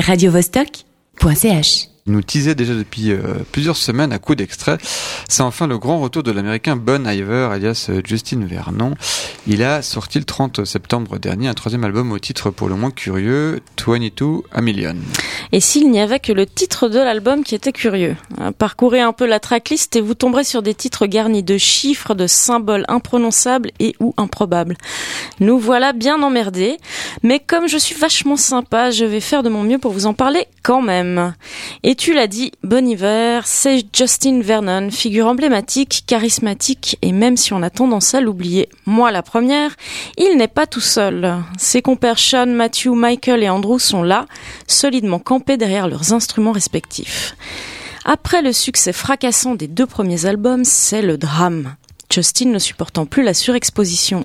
radiovostok.ch nous teasait déjà depuis euh, plusieurs semaines à coup d'extrait. C'est enfin le grand retour de l'américain Bon Iver, alias euh, Justin Vernon. Il a sorti le 30 septembre dernier un troisième album au titre pour le moins curieux, 22 A Million. Et s'il n'y avait que le titre de l'album qui était curieux euh, Parcourez un peu la tracklist et vous tomberez sur des titres garnis de chiffres, de symboles imprononçables et ou improbables. Nous voilà bien emmerdés, mais comme je suis vachement sympa, je vais faire de mon mieux pour vous en parler quand même. Et tu l'as dit, Bon Hiver, c'est Justin Vernon, figure emblématique, charismatique, et même si on a tendance à l'oublier, moi la première, il n'est pas tout seul. Ses compères Sean, Matthew, Michael et Andrew sont là, solidement campés derrière leurs instruments respectifs. Après le succès fracassant des deux premiers albums, c'est le drame. Justin ne supportant plus la surexposition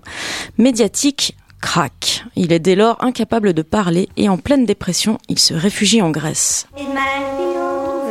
médiatique, craque. Il est dès lors incapable de parler et en pleine dépression, il se réfugie en Grèce.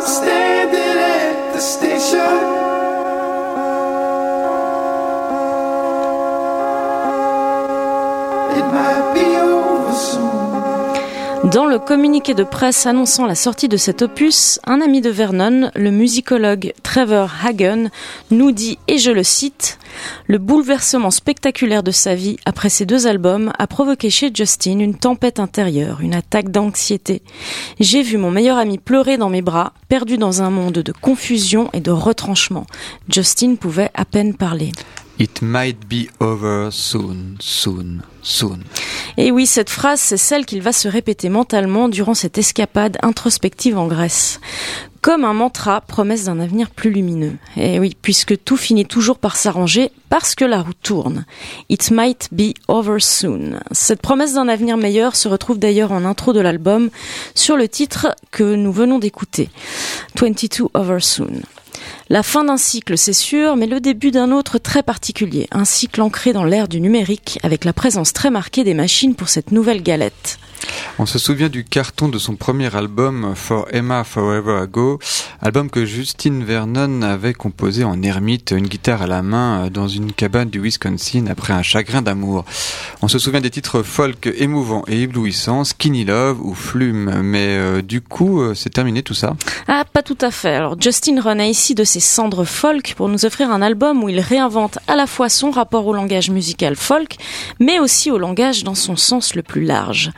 I'm standing at the station. It might be over soon. Dans le communiqué de presse annonçant la sortie de cet opus, un ami de Vernon, le musicologue Trevor Hagen, nous dit, et je le cite, Le bouleversement spectaculaire de sa vie après ces deux albums a provoqué chez Justin une tempête intérieure, une attaque d'anxiété. J'ai vu mon meilleur ami pleurer dans mes bras, perdu dans un monde de confusion et de retranchement. Justin pouvait à peine parler. It might be over soon, soon, soon. Et oui, cette phrase, c'est celle qu'il va se répéter mentalement durant cette escapade introspective en Grèce. Comme un mantra, promesse d'un avenir plus lumineux. Et oui, puisque tout finit toujours par s'arranger parce que la roue tourne. It might be over soon. Cette promesse d'un avenir meilleur se retrouve d'ailleurs en intro de l'album sur le titre que nous venons d'écouter. 22 over soon. La fin d'un cycle, c'est sûr, mais le début d'un autre très particulier, un cycle ancré dans l'ère du numérique, avec la présence très marquée des machines pour cette nouvelle galette. On se souvient du carton de son premier album For Emma Forever Ago, album que Justine Vernon avait composé en ermite, une guitare à la main dans une cabane du Wisconsin après un chagrin d'amour. On se souvient des titres folk émouvants et éblouissants, Skinny Love ou Flume, mais euh, du coup, euh, c'est terminé tout ça? Ah, pas tout à fait. Alors Justin renaît ici de ses cendres folk pour nous offrir un album où il réinvente à la fois son rapport au langage musical folk, mais aussi au langage dans son sens le plus large.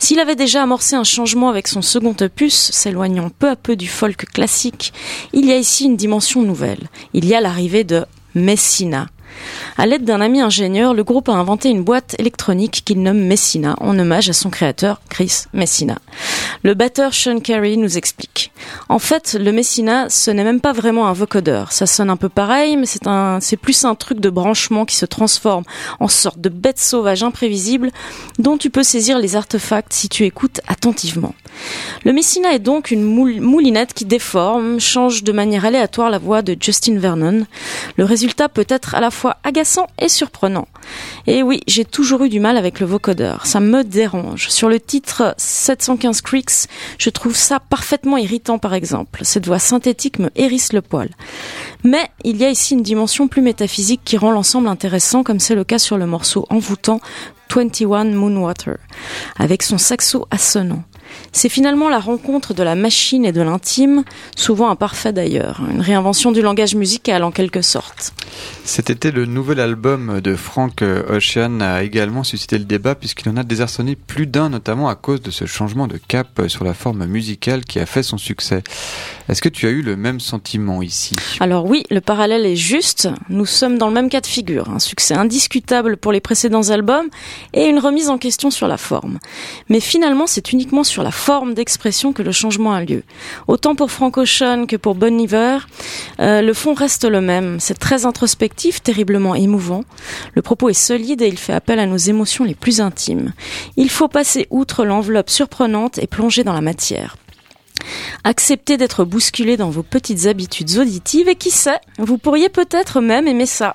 S'il avait déjà amorcé un changement avec son second opus, s'éloignant peu à peu du folk classique, il y a ici une dimension nouvelle. Il y a l'arrivée de Messina, à l'aide d'un ami ingénieur, le groupe a inventé une boîte électronique qu'il nomme Messina en hommage à son créateur, Chris Messina. Le batteur Sean Carey nous explique. En fait, le Messina, ce n'est même pas vraiment un vocodeur. Ça sonne un peu pareil, mais c'est un, c'est plus un truc de branchement qui se transforme en sorte de bête sauvage imprévisible dont tu peux saisir les artefacts si tu écoutes attentivement. Le Messina est donc une moulinette qui déforme, change de manière aléatoire la voix de Justin Vernon. Le résultat peut être à la fois agaçant et surprenant. Et oui, j'ai toujours eu du mal avec le vocodeur. Ça me dérange. Sur le titre 715 Creeks, je trouve ça parfaitement irritant par exemple. Cette voix synthétique me hérisse le poil. Mais il y a ici une dimension plus métaphysique qui rend l'ensemble intéressant comme c'est le cas sur le morceau envoûtant 21 Moonwater, avec son saxo assonant. C'est finalement la rencontre de la machine et de l'intime, souvent imparfait d'ailleurs, une réinvention du langage musical en quelque sorte. Cet été, le nouvel album de Frank Ocean a également suscité le débat puisqu'il en a désarçonné plus d'un, notamment à cause de ce changement de cap sur la forme musicale qui a fait son succès. Est-ce que tu as eu le même sentiment ici? Alors oui, le parallèle est juste. Nous sommes dans le même cas de figure. Un succès indiscutable pour les précédents albums et une remise en question sur la forme. Mais finalement, c'est uniquement sur sur la forme d'expression que le changement a lieu. Autant pour Frank Ocean que pour Bon Iver, euh, le fond reste le même. C'est très introspectif, terriblement émouvant. Le propos est solide et il fait appel à nos émotions les plus intimes. Il faut passer outre l'enveloppe surprenante et plonger dans la matière. Acceptez d'être bousculé dans vos petites habitudes auditives et qui sait, vous pourriez peut-être même aimer ça.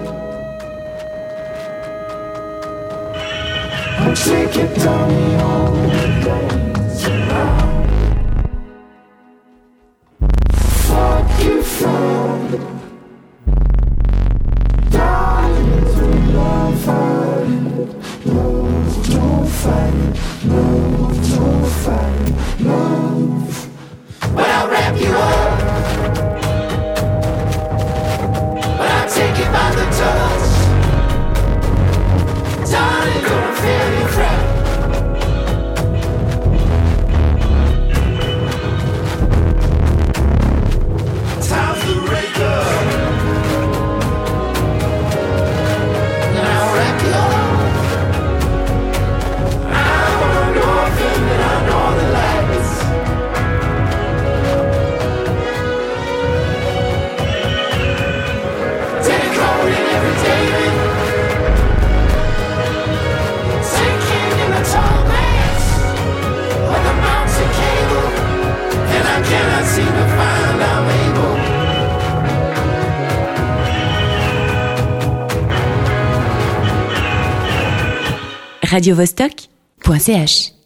take it down all the. radiovostok.ch